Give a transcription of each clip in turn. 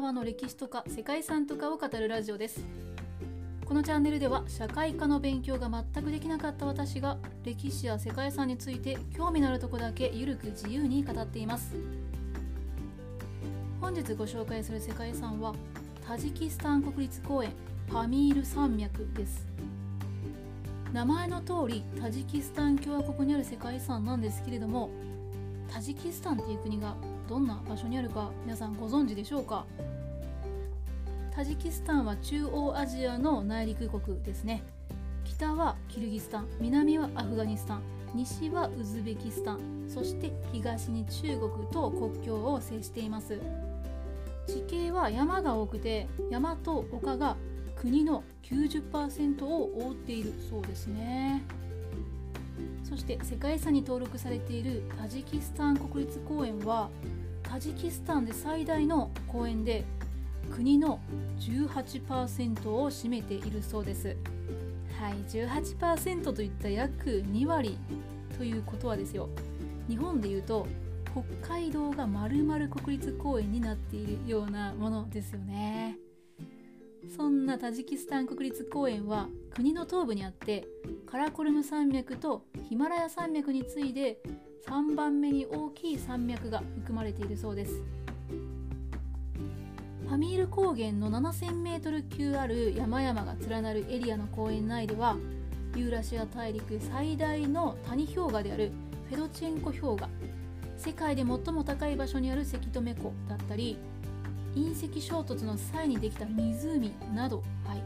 沢の歴史とか世界遺産とかを語るラジオです。このチャンネルでは社会科の勉強が全くできなかった私が歴史や世界遺産について興味のあるとこだけゆるく自由に語っています。本日ご紹介する世界遺産はタジキスタン国立公園パミール山脈です。名前の通りタジキスタン共和国にある世界遺産なんですけれどもタジキスタンっていう国がどんな場所にあるか皆さんご存知でしょうか？タジキスタンは中央アジアの内陸国ですね。北はキルギスタン南はアフガニスタン西はウズベキスタンそして東に中国と国境を接しています。地形は山が多くて山と丘が国の90%を覆っているそうですね。そして世界遺産に登録されているタジキスタン国立公園はタジキスタンで最大の公園で国の18%を占めているそうです。はい18%といった約2割ということはですよ。日本でいうと北海道がまるまる国立公園になっているようなものですよね。そんなタジキスタン国立公園は国の東部にあってカラコルム山脈とヒマラヤ山脈に次いで3番目に大きい山脈が含まれているそうです。パミール高原の 7000m 級ある山々が連なるエリアの公園内ではユーラシア大陸最大の谷氷河であるフェドチェンコ氷河世界で最も高い場所にあるせき止め湖だったり隕石衝突の際にできた湖など、はい、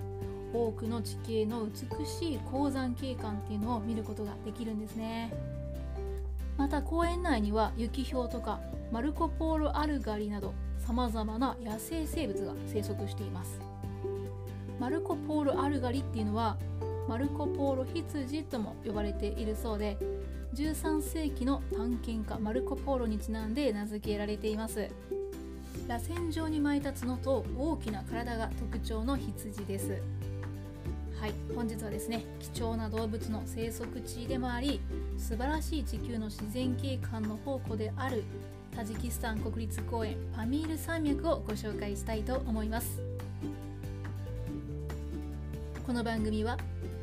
多くの地形の美しい鉱山景観っていうのを見ることができるんですね。また公園内には雪氷とかマルコポーロアルガリなどさまざまな野生生物が生息しています。マルコポーロアルガリっていうのはマルコポーロ羊とも呼ばれているそうで13世紀の探検家マルコ・ポーロにちなんで名付けられています。螺旋状に巻いた角と大きな体が特徴の羊です。はい本日はですね貴重な動物の生息地でもあり素晴らしい地球の自然景観の宝庫であるタジキスタン国立公園パミール山脈をご紹介したいと思います。この番組は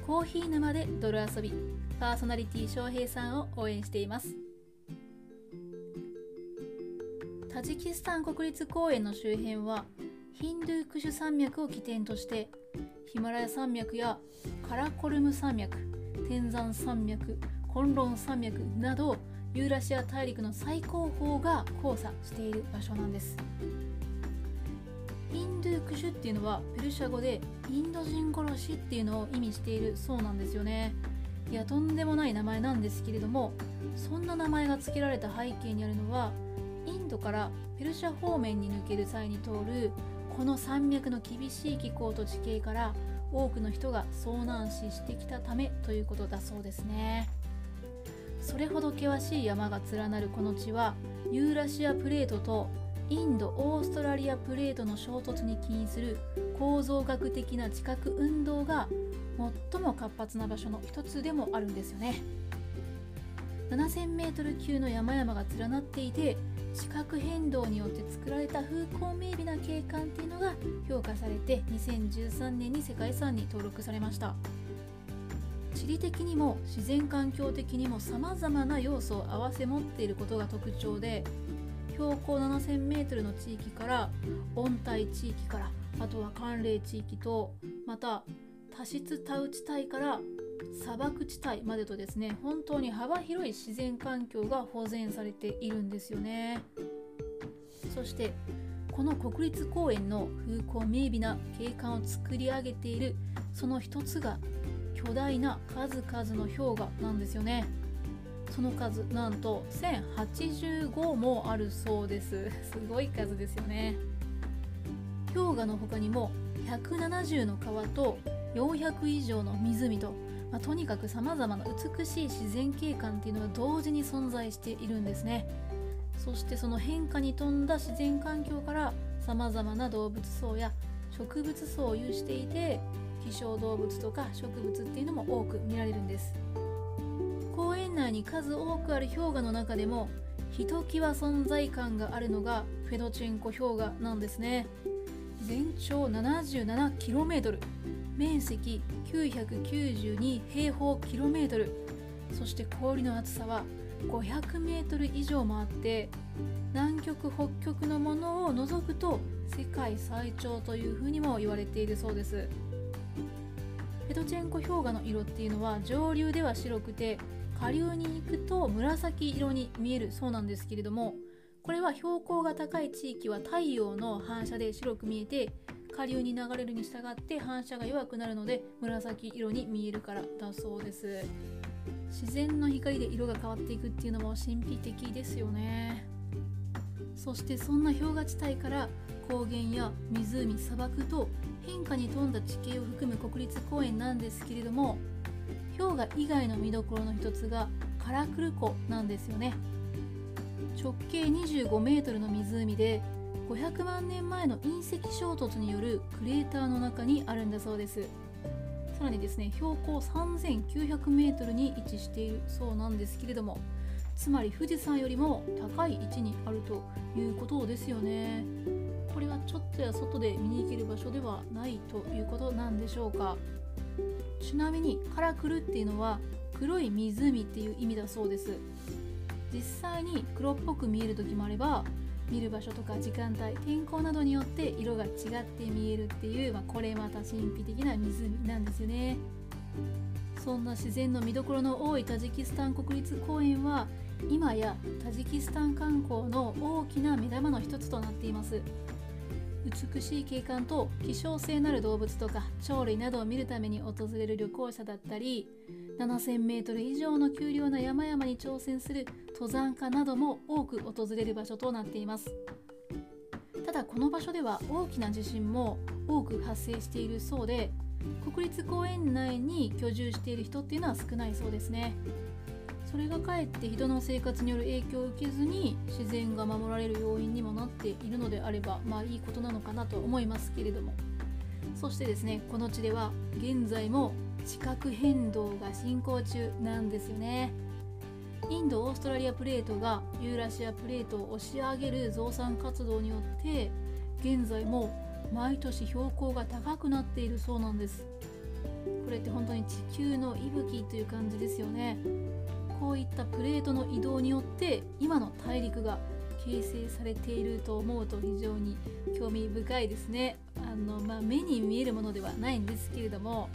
コーヒー沼で泥遊びパーソナリティ翔平さんを応援しています。タジキスタン国立公園の周辺はヒンドゥークシュ山脈を起点としてヒマラヤ山脈やカラコルム山脈天山山脈コンロン山脈などユーラシア大陸の最高峰が交差している場所なんです。ヒンドゥクシュっていうのはペルシャ語でインド人殺しっていうのを意味しているそうなんですよね。いやとんでもない名前なんですけれどもそんな名前が付けられた背景にあるのはインドからペルシャ方面に抜ける際に通るこの山脈の厳しい気候と地形から多くの人が遭難死してきたためということだそうですね。それほど険しい山が連なるこの地はユーラシアプレートとインドオーストラリアプレートの衝突に起因する構造学的な地殻運動が最も活発な場所の一つでもあるんですよね。7000m 級の山々が連なっていて地殻変動によって作られた風光明媚な景観っていうのが評価されて2013年に世界遺産に登録されました。地理的にも自然環境的にもさまざまな要素を併せ持っていることが特徴で標高 7000m の地域から温帯地域からあとは寒冷地域とまた多湿多雨地帯から砂漠地帯までとですね本当に幅広い自然環境が保全されているんですよね。そしてこの国立公園の風光明媚な景観を作り上げているその一つが巨大な数々の氷河なんですよね。その数なんと1085もあるそうです。すごい数ですよね。氷河の他にも170の川と400以上の湖と、まあ、とにかくさまざまな美しい自然景観っていうのが同時に存在しているんですね。そしてその変化に富んだ自然環境からさまざまな動物層や植物層を有していて希少動物とか植物っていうのも多く見られるんです。公園内に数多くある氷河の中でもひときわ存在感があるのがフェドチェンコ氷河なんですね。全長 77km 面積992平方キロメートル。そして氷の厚さは500メートル以上もあって南極北極のものを除くと世界最長というふうにも言われているそうです。ペトチェンコ氷河の色っていうのは上流では白くて下流に行くと紫色に見えるそうなんですけれどもこれは標高が高い地域は太陽の反射で白く見えて下流に流れるに従って反射が弱くなるので紫色に見えるからだそうです。自然の光で色が変わっていくっていうのも神秘的ですよね。そしてそんな氷河地帯から高原や湖砂漠と変化に富んだ地形を含む国立公園なんですけれども氷河以外の見どころの一つがカラクル湖なんですよね。直径25メートルの湖で500万年前の隕石衝突によるクレーターの中にあるんだそうです。さらにですね標高 3900m に位置しているそうなんですけれどもつまり富士山よりも高い位置にあるということですよね。これはちょっとや外で見に行ける場所ではないということなんでしょうか。ちなみにカラクルっていうのは黒い湖っていう意味だそうです。実際に黒っぽく見える時もあれば見る場所とか時間帯天候などによって色が違って見えるっていう、まあ、これまた神秘的な湖なんですよね。そんな自然の見どころの多いタジキスタン国立公園は今やタジキスタン観光の大きな目玉の一つとなっています。美しい景観と希少性なる動物とか鳥類などを見るために訪れる旅行者だったり 7000m 以上の丘陵の山々に挑戦する登山家なども多く訪れる場所となっています。ただこの場所では大きな地震も多く発生しているそうで国立公園内に居住している人っていうのは少ないそうですね。それがかえって人の生活による影響を受けずに自然が守られる要因にもなっているのであればまあいいことなのかなと思いますけれども。そしてですねこの地では現在も地殻変動が進行中なんですよね。インドオーストラリアプレートがユーラシアプレートを押し上げる増産活動によって現在も毎年標高が高くなっているそうなんです。これって本当に地球の息吹という感じですよね。こういったプレートの移動によって今の大陸が形成されていると思うと非常に興味深いですねあの、まあ、目に見えるものではないんですけれども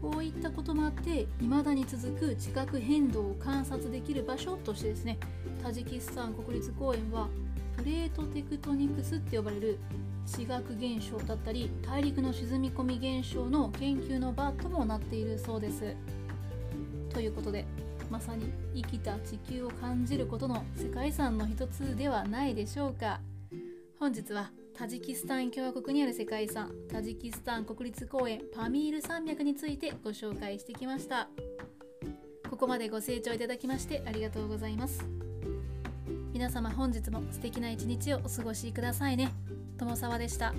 こういったこともあって未だに続く地殻変動を観察できる場所としてですねタジキスタン国立公園はプレートテクトニクスって呼ばれる地学現象だったり大陸の沈み込み現象の研究の場ともなっているそうです。ということでまさに生きた地球を感じることの世界遺産の一つではないでしょうか。本日はタジキスタン共和国にある世界遺産タジキスタン国立公園パミール山脈についてご紹介してきました。ここまでご清聴いただきましてありがとうございます。皆様本日も素敵な一日をお過ごしくださいね。友沢でした。